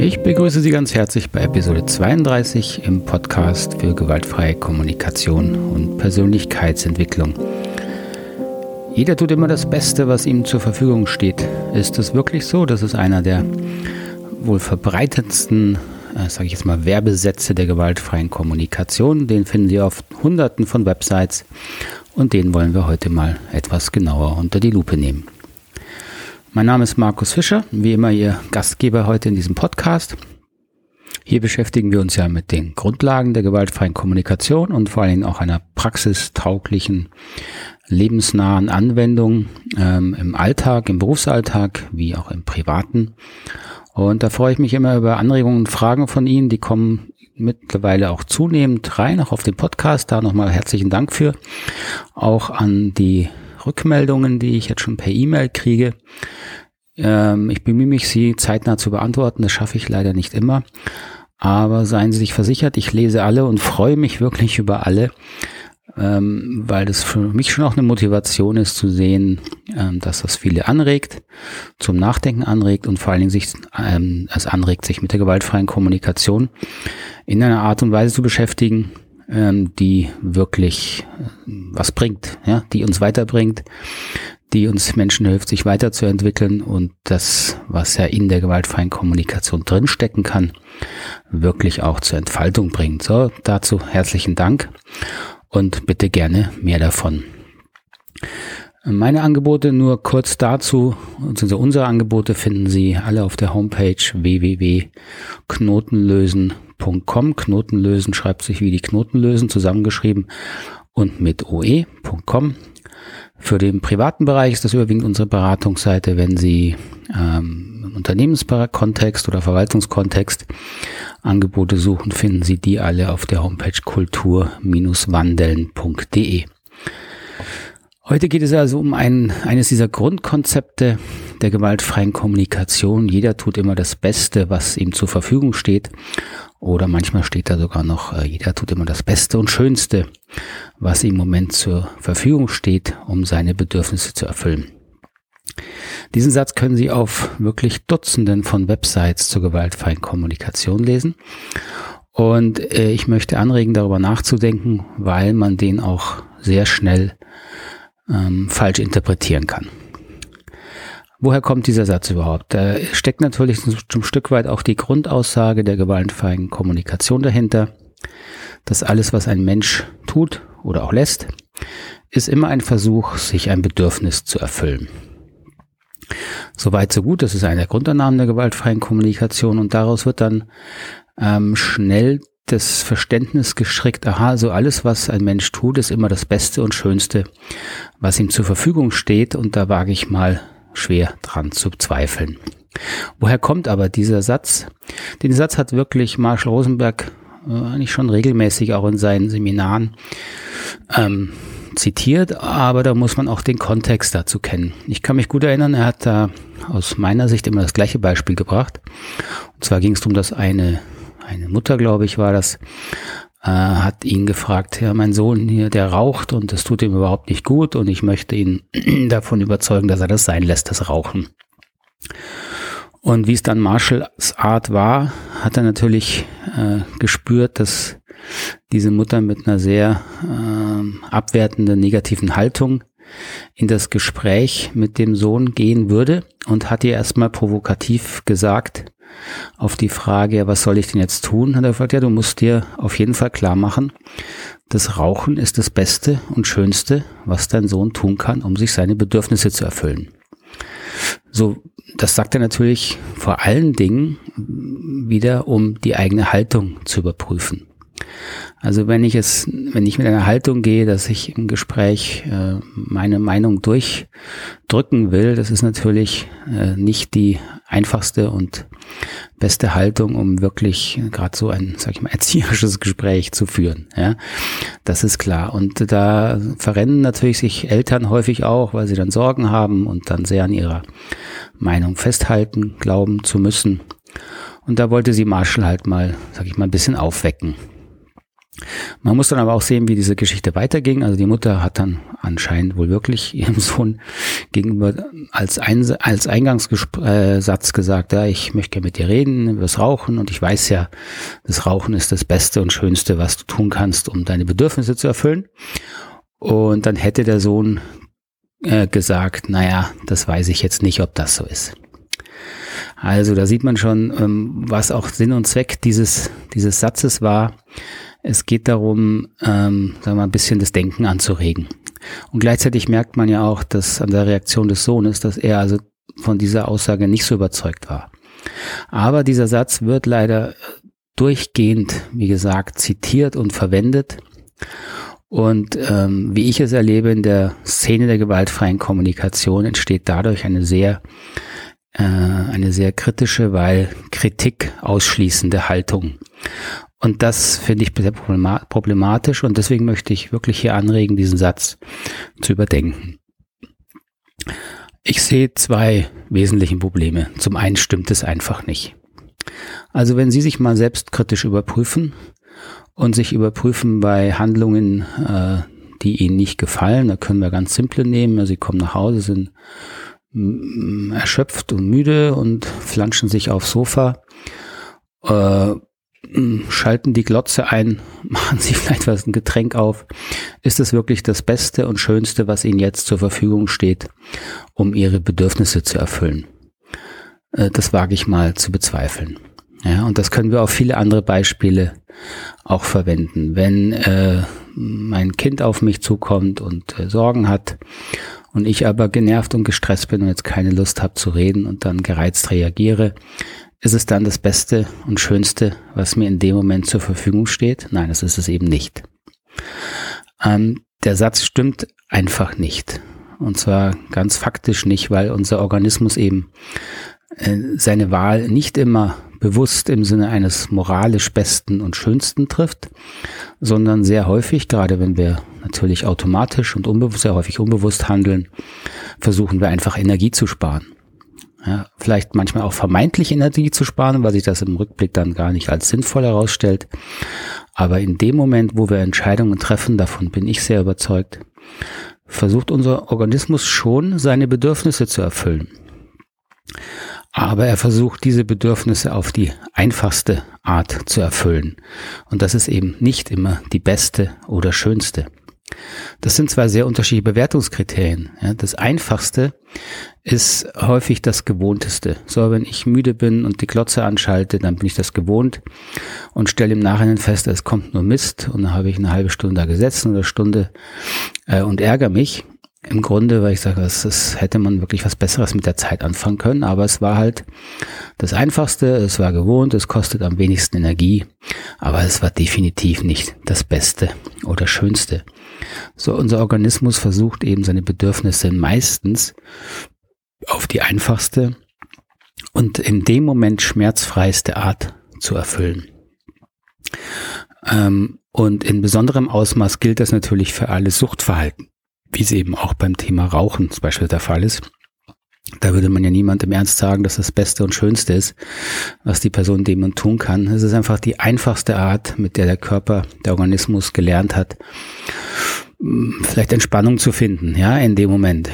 Ich begrüße Sie ganz herzlich bei Episode 32 im Podcast für gewaltfreie Kommunikation und Persönlichkeitsentwicklung. Jeder tut immer das Beste, was ihm zur Verfügung steht. Ist das wirklich so? Das ist einer der wohl verbreitetsten, äh, sage ich jetzt mal, Werbesätze der gewaltfreien Kommunikation. Den finden Sie auf Hunderten von Websites und den wollen wir heute mal etwas genauer unter die Lupe nehmen. Mein Name ist Markus Fischer, wie immer Ihr Gastgeber heute in diesem Podcast. Hier beschäftigen wir uns ja mit den Grundlagen der gewaltfreien Kommunikation und vor allem auch einer praxistauglichen, lebensnahen Anwendung ähm, im Alltag, im Berufsalltag wie auch im privaten. Und da freue ich mich immer über Anregungen und Fragen von Ihnen, die kommen mittlerweile auch zunehmend rein, auch auf den Podcast. Da nochmal herzlichen Dank für. Auch an die Rückmeldungen, die ich jetzt schon per E-Mail kriege. Ähm, ich bemühe mich, sie zeitnah zu beantworten. Das schaffe ich leider nicht immer. Aber seien Sie sich versichert, ich lese alle und freue mich wirklich über alle, ähm, weil das für mich schon auch eine Motivation ist zu sehen, ähm, dass das viele anregt, zum Nachdenken anregt und vor allen Dingen sich, ähm, es anregt, sich mit der gewaltfreien Kommunikation in einer Art und Weise zu beschäftigen, ähm, die wirklich äh, was bringt, ja, die uns weiterbringt, die uns Menschen hilft, sich weiterzuentwickeln und das, was ja in der gewaltfreien Kommunikation drinstecken kann, wirklich auch zur Entfaltung bringt. So, dazu herzlichen Dank und bitte gerne mehr davon. Meine Angebote nur kurz dazu, also unsere Angebote finden Sie alle auf der Homepage www.knotenlösen.com. Knotenlösen schreibt sich wie die Knoten lösen, zusammengeschrieben und mit oe.com. Für den privaten Bereich ist das überwiegend unsere Beratungsseite, wenn Sie ähm, im Unternehmenskontext oder Verwaltungskontext Angebote suchen, finden Sie die alle auf der Homepage kultur-wandeln.de. Heute geht es also um ein, eines dieser Grundkonzepte der gewaltfreien Kommunikation. Jeder tut immer das Beste, was ihm zur Verfügung steht. Oder manchmal steht da sogar noch, äh, jeder tut immer das Beste und Schönste, was im Moment zur Verfügung steht, um seine Bedürfnisse zu erfüllen. Diesen Satz können Sie auf wirklich Dutzenden von Websites zur gewaltfreien Kommunikation lesen. Und äh, ich möchte anregen, darüber nachzudenken, weil man den auch sehr schnell ähm, falsch interpretieren kann. Woher kommt dieser Satz überhaupt? Da steckt natürlich zum Stück weit auch die Grundaussage der gewaltfreien Kommunikation dahinter, dass alles, was ein Mensch tut oder auch lässt, ist immer ein Versuch, sich ein Bedürfnis zu erfüllen. Soweit so gut, das ist einer der Grundannahmen der gewaltfreien Kommunikation und daraus wird dann ähm, schnell das Verständnis gestrickt, aha, so alles, was ein Mensch tut, ist immer das Beste und Schönste, was ihm zur Verfügung steht und da wage ich mal schwer dran zu zweifeln. Woher kommt aber dieser Satz? Den Satz hat wirklich Marshall Rosenberg äh, eigentlich schon regelmäßig auch in seinen Seminaren ähm, zitiert, aber da muss man auch den Kontext dazu kennen. Ich kann mich gut erinnern, er hat da aus meiner Sicht immer das gleiche Beispiel gebracht. Und zwar ging es um das eine, eine Mutter, glaube ich, war das, äh, hat ihn gefragt, ja, mein Sohn hier, der raucht und das tut ihm überhaupt nicht gut und ich möchte ihn davon überzeugen, dass er das sein lässt, das Rauchen. Und wie es dann Marshalls Art war, hat er natürlich äh, gespürt, dass diese Mutter mit einer sehr äh, abwertenden, negativen Haltung in das Gespräch mit dem Sohn gehen würde und hat ihr erstmal provokativ gesagt, auf die Frage, was soll ich denn jetzt tun, hat er gesagt, ja, du musst dir auf jeden Fall klar machen, das Rauchen ist das Beste und Schönste, was dein Sohn tun kann, um sich seine Bedürfnisse zu erfüllen. So, das sagt er natürlich vor allen Dingen wieder, um die eigene Haltung zu überprüfen. Also wenn ich es, wenn ich mit einer Haltung gehe, dass ich im Gespräch äh, meine Meinung durchdrücken will, das ist natürlich äh, nicht die einfachste und beste Haltung, um wirklich gerade so ein, sag ich mal, erzieherisches Gespräch zu führen. Ja, das ist klar. Und da verrennen natürlich sich Eltern häufig auch, weil sie dann Sorgen haben und dann sehr an ihrer Meinung festhalten, glauben zu müssen. Und da wollte sie Marshall halt mal, sag ich mal, ein bisschen aufwecken. Man muss dann aber auch sehen, wie diese Geschichte weiterging. Also die Mutter hat dann anscheinend wohl wirklich ihrem Sohn gegenüber als, ein, als Eingangssatz gesagt, ja, ich möchte gerne mit dir reden über das Rauchen und ich weiß ja, das Rauchen ist das Beste und Schönste, was du tun kannst, um deine Bedürfnisse zu erfüllen. Und dann hätte der Sohn äh, gesagt, naja, das weiß ich jetzt nicht, ob das so ist. Also da sieht man schon, ähm, was auch Sinn und Zweck dieses, dieses Satzes war. Es geht darum, ähm, sagen wir mal, ein bisschen das Denken anzuregen. Und gleichzeitig merkt man ja auch, dass an der Reaktion des Sohnes, dass er also von dieser Aussage nicht so überzeugt war. Aber dieser Satz wird leider durchgehend, wie gesagt, zitiert und verwendet. Und ähm, wie ich es erlebe in der Szene der gewaltfreien Kommunikation entsteht dadurch eine sehr äh, eine sehr kritische, weil Kritik ausschließende Haltung. Und das finde ich sehr problematisch und deswegen möchte ich wirklich hier anregen, diesen Satz zu überdenken. Ich sehe zwei wesentliche Probleme. Zum einen stimmt es einfach nicht. Also wenn Sie sich mal selbstkritisch überprüfen und sich überprüfen bei Handlungen, äh, die Ihnen nicht gefallen, da können wir ganz simple nehmen. Sie kommen nach Hause, sind erschöpft und müde und flanschen sich aufs Sofa, äh, schalten die Glotze ein, machen sich vielleicht was ein Getränk auf. Ist es wirklich das Beste und Schönste, was ihnen jetzt zur Verfügung steht, um ihre Bedürfnisse zu erfüllen? Äh, das wage ich mal zu bezweifeln. Ja, und das können wir auf viele andere Beispiele auch verwenden. Wenn äh, mein Kind auf mich zukommt und äh, Sorgen hat und ich aber genervt und gestresst bin und jetzt keine Lust habe zu reden und dann gereizt reagiere, ist es dann das Beste und Schönste, was mir in dem Moment zur Verfügung steht? Nein, das ist es eben nicht. Ähm, der Satz stimmt einfach nicht. Und zwar ganz faktisch nicht, weil unser Organismus eben äh, seine Wahl nicht immer bewusst im Sinne eines moralisch besten und schönsten trifft, sondern sehr häufig, gerade wenn wir natürlich automatisch und unbewusst, sehr häufig unbewusst handeln, versuchen wir einfach Energie zu sparen. Ja, vielleicht manchmal auch vermeintlich Energie zu sparen, weil sich das im Rückblick dann gar nicht als sinnvoll herausstellt. Aber in dem Moment, wo wir Entscheidungen treffen, davon bin ich sehr überzeugt, versucht unser Organismus schon seine Bedürfnisse zu erfüllen. Aber er versucht diese Bedürfnisse auf die einfachste Art zu erfüllen. Und das ist eben nicht immer die beste oder schönste. Das sind zwei sehr unterschiedliche Bewertungskriterien. Ja, das einfachste ist häufig das gewohnteste. So, wenn ich müde bin und die Klotze anschalte, dann bin ich das gewohnt und stelle im Nachhinein fest, es kommt nur Mist und dann habe ich eine halbe Stunde da gesessen oder Stunde äh, und ärgere mich im Grunde, weil ich sage, das, das hätte man wirklich was Besseres mit der Zeit anfangen können, aber es war halt das Einfachste, es war gewohnt, es kostet am wenigsten Energie, aber es war definitiv nicht das Beste oder Schönste. So, unser Organismus versucht eben seine Bedürfnisse meistens auf die einfachste und in dem Moment schmerzfreiste Art zu erfüllen. Ähm, und in besonderem Ausmaß gilt das natürlich für alle Suchtverhalten wie es eben auch beim Thema Rauchen zum Beispiel der Fall ist. Da würde man ja niemand im Ernst sagen, dass das Beste und Schönste ist, was die Person dem und tun kann. Es ist einfach die einfachste Art, mit der der Körper, der Organismus gelernt hat, vielleicht Entspannung zu finden, ja, in dem Moment.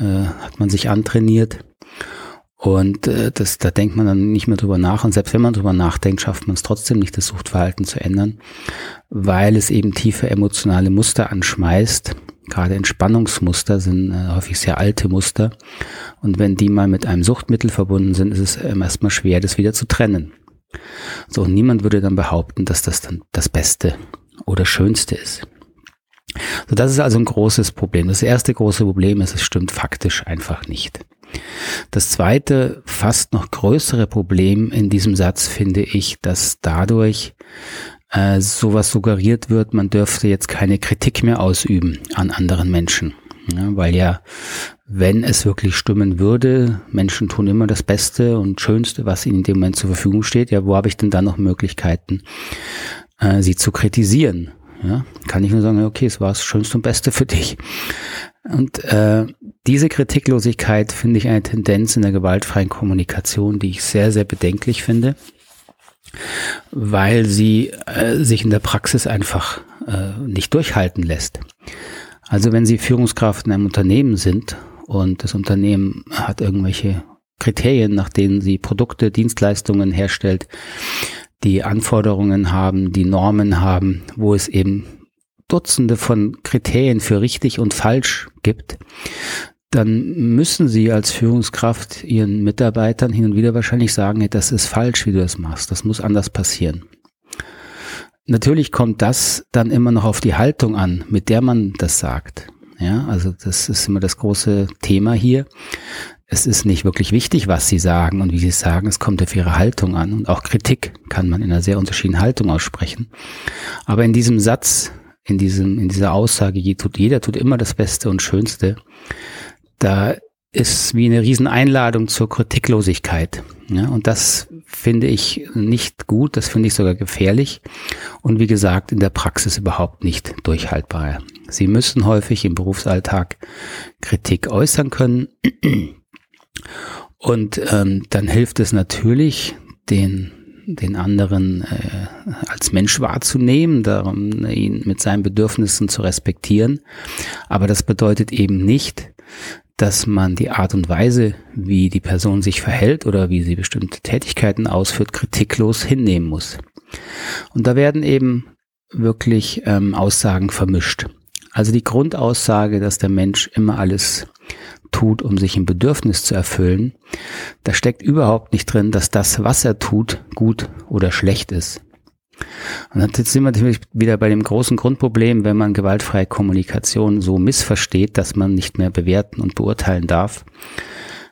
Äh, hat man sich antrainiert und äh, das, da denkt man dann nicht mehr drüber nach. Und selbst wenn man drüber nachdenkt, schafft man es trotzdem nicht, das Suchtverhalten zu ändern, weil es eben tiefe emotionale Muster anschmeißt, Gerade Entspannungsmuster sind äh, häufig sehr alte Muster. Und wenn die mal mit einem Suchtmittel verbunden sind, ist es ähm, erstmal schwer, das wieder zu trennen. So, und niemand würde dann behaupten, dass das dann das Beste oder Schönste ist. So, das ist also ein großes Problem. Das erste große Problem ist, es stimmt faktisch einfach nicht. Das zweite, fast noch größere Problem in diesem Satz finde ich, dass dadurch äh, sowas suggeriert wird, man dürfte jetzt keine Kritik mehr ausüben an anderen Menschen. Ja, weil ja, wenn es wirklich stimmen würde, Menschen tun immer das Beste und Schönste, was ihnen in dem Moment zur Verfügung steht, ja, wo habe ich denn dann noch Möglichkeiten, äh, sie zu kritisieren? Ja, kann ich nur sagen, okay, es war das Schönste und Beste für dich. Und äh, diese Kritiklosigkeit finde ich eine Tendenz in der gewaltfreien Kommunikation, die ich sehr, sehr bedenklich finde weil sie äh, sich in der Praxis einfach äh, nicht durchhalten lässt. Also wenn Sie Führungskraft in einem Unternehmen sind und das Unternehmen hat irgendwelche Kriterien, nach denen sie Produkte, Dienstleistungen herstellt, die Anforderungen haben, die Normen haben, wo es eben Dutzende von Kriterien für richtig und falsch gibt, dann müssen Sie als Führungskraft Ihren Mitarbeitern hin und wieder wahrscheinlich sagen, hey, das ist falsch, wie du das machst. Das muss anders passieren. Natürlich kommt das dann immer noch auf die Haltung an, mit der man das sagt. Ja, also das ist immer das große Thema hier. Es ist nicht wirklich wichtig, was sie sagen und wie sie es sagen. Es kommt auf ihre Haltung an. Und auch Kritik kann man in einer sehr unterschiedlichen Haltung aussprechen. Aber in diesem Satz, in diesem, in dieser Aussage, jeder tut immer das Beste und Schönste, da ist wie eine Rieseneinladung zur Kritiklosigkeit. Ja, und das finde ich nicht gut, das finde ich sogar gefährlich und wie gesagt in der Praxis überhaupt nicht durchhaltbar. Sie müssen häufig im Berufsalltag Kritik äußern können und ähm, dann hilft es natürlich, den den anderen äh, als Mensch wahrzunehmen, darum ihn mit seinen Bedürfnissen zu respektieren. Aber das bedeutet eben nicht, dass man die Art und Weise, wie die Person sich verhält oder wie sie bestimmte Tätigkeiten ausführt, kritiklos hinnehmen muss. Und da werden eben wirklich ähm, Aussagen vermischt. Also die Grundaussage, dass der Mensch immer alles tut, um sich ein Bedürfnis zu erfüllen, da steckt überhaupt nicht drin, dass das, was er tut, gut oder schlecht ist. Und jetzt sind wir natürlich wieder bei dem großen Grundproblem, wenn man gewaltfreie Kommunikation so missversteht, dass man nicht mehr bewerten und beurteilen darf.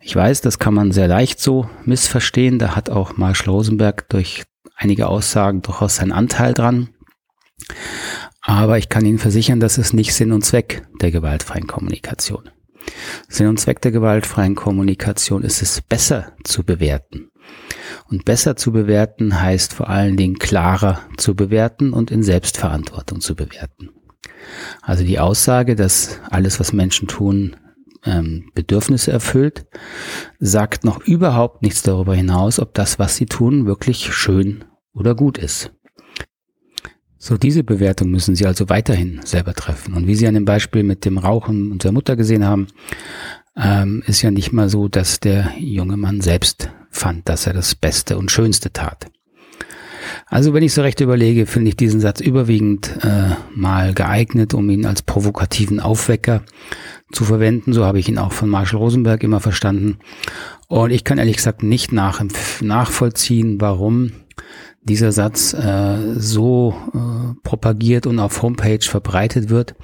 Ich weiß, das kann man sehr leicht so missverstehen. Da hat auch Marshall Rosenberg durch einige Aussagen durchaus seinen Anteil dran. Aber ich kann Ihnen versichern, das ist nicht Sinn und Zweck der gewaltfreien Kommunikation. Sinn und Zweck der gewaltfreien Kommunikation ist es besser zu bewerten. Und besser zu bewerten heißt vor allen Dingen klarer zu bewerten und in Selbstverantwortung zu bewerten. Also die Aussage, dass alles, was Menschen tun, ähm, Bedürfnisse erfüllt, sagt noch überhaupt nichts darüber hinaus, ob das, was sie tun, wirklich schön oder gut ist. So, diese Bewertung müssen Sie also weiterhin selber treffen. Und wie Sie an dem Beispiel mit dem Rauchen unserer Mutter gesehen haben, ähm, ist ja nicht mal so, dass der junge Mann selbst fand, dass er das Beste und Schönste tat. Also wenn ich so recht überlege, finde ich diesen Satz überwiegend äh, mal geeignet, um ihn als provokativen Aufwecker zu verwenden. So habe ich ihn auch von Marshall Rosenberg immer verstanden. Und ich kann ehrlich gesagt nicht nach, nachvollziehen, warum dieser Satz äh, so äh, propagiert und auf Homepage verbreitet wird,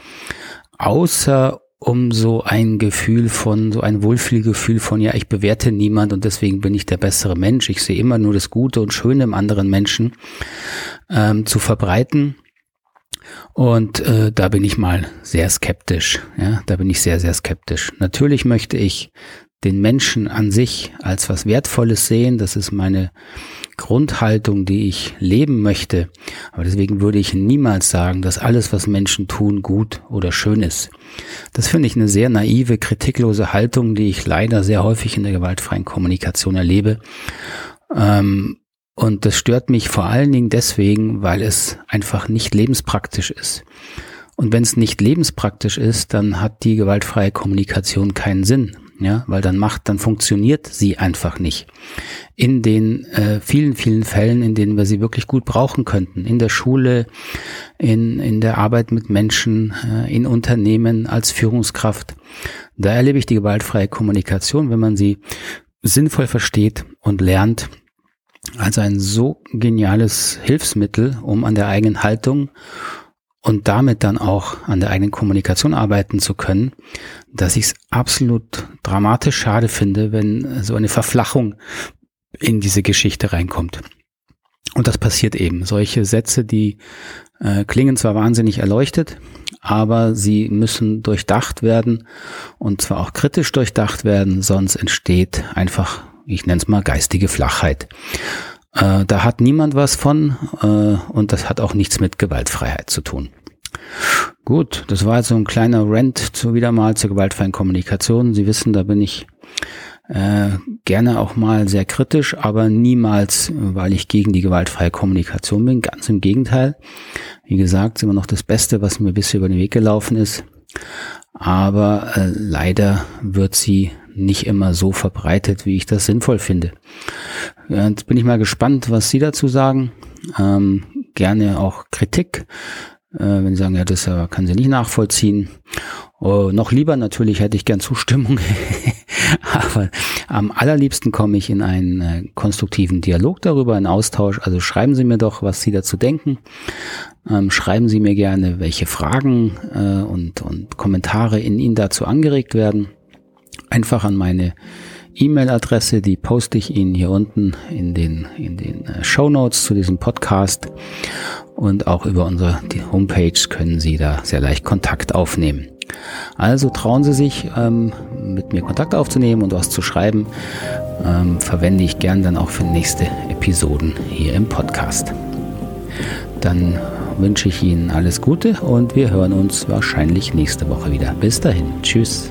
außer um so ein Gefühl von, so ein Wohlfühlgefühl von, ja, ich bewerte niemand und deswegen bin ich der bessere Mensch. Ich sehe immer nur das Gute und Schöne im anderen Menschen ähm, zu verbreiten. Und äh, da bin ich mal sehr skeptisch. Ja, da bin ich sehr, sehr skeptisch. Natürlich möchte ich den Menschen an sich als was Wertvolles sehen. Das ist meine Grundhaltung, die ich leben möchte. Aber deswegen würde ich niemals sagen, dass alles, was Menschen tun, gut oder schön ist. Das finde ich eine sehr naive, kritiklose Haltung, die ich leider sehr häufig in der gewaltfreien Kommunikation erlebe. Ähm, und das stört mich vor allen Dingen deswegen, weil es einfach nicht lebenspraktisch ist. Und wenn es nicht lebenspraktisch ist, dann hat die gewaltfreie Kommunikation keinen Sinn ja, weil dann macht, dann funktioniert sie einfach nicht. In den äh, vielen, vielen Fällen, in denen wir sie wirklich gut brauchen könnten, in der Schule, in, in der Arbeit mit Menschen, äh, in Unternehmen als Führungskraft, da erlebe ich die gewaltfreie Kommunikation, wenn man sie sinnvoll versteht und lernt, als ein so geniales Hilfsmittel, um an der eigenen Haltung und damit dann auch an der eigenen Kommunikation arbeiten zu können, dass ich es absolut dramatisch schade finde, wenn so eine Verflachung in diese Geschichte reinkommt. Und das passiert eben. Solche Sätze, die äh, klingen zwar wahnsinnig erleuchtet, aber sie müssen durchdacht werden und zwar auch kritisch durchdacht werden, sonst entsteht einfach, ich nenne es mal, geistige Flachheit. Äh, da hat niemand was von äh, und das hat auch nichts mit Gewaltfreiheit zu tun. Gut, das war jetzt so ein kleiner Rant zu wieder mal zur gewaltfreien Kommunikation. Sie wissen, da bin ich äh, gerne auch mal sehr kritisch, aber niemals, weil ich gegen die gewaltfreie Kommunikation bin. Ganz im Gegenteil. Wie gesagt, immer noch das Beste, was mir bisher über den Weg gelaufen ist. Aber äh, leider wird sie nicht immer so verbreitet, wie ich das sinnvoll finde. Jetzt bin ich mal gespannt, was Sie dazu sagen. Ähm, gerne auch Kritik, äh, wenn Sie sagen, ja, das äh, kann Sie nicht nachvollziehen. Oh, noch lieber natürlich hätte ich gern Zustimmung, aber am allerliebsten komme ich in einen äh, konstruktiven Dialog darüber, einen Austausch. Also schreiben Sie mir doch, was Sie dazu denken. Ähm, schreiben Sie mir gerne, welche Fragen äh, und, und Kommentare in Ihnen dazu angeregt werden. Einfach an meine E-Mail-Adresse, die poste ich Ihnen hier unten in den, in den äh, Show Notes zu diesem Podcast. Und auch über unsere die Homepage können Sie da sehr leicht Kontakt aufnehmen. Also trauen Sie sich, ähm, mit mir Kontakt aufzunehmen und was zu schreiben. Ähm, verwende ich gern dann auch für nächste Episoden hier im Podcast. Dann wünsche ich Ihnen alles Gute und wir hören uns wahrscheinlich nächste Woche wieder. Bis dahin. Tschüss.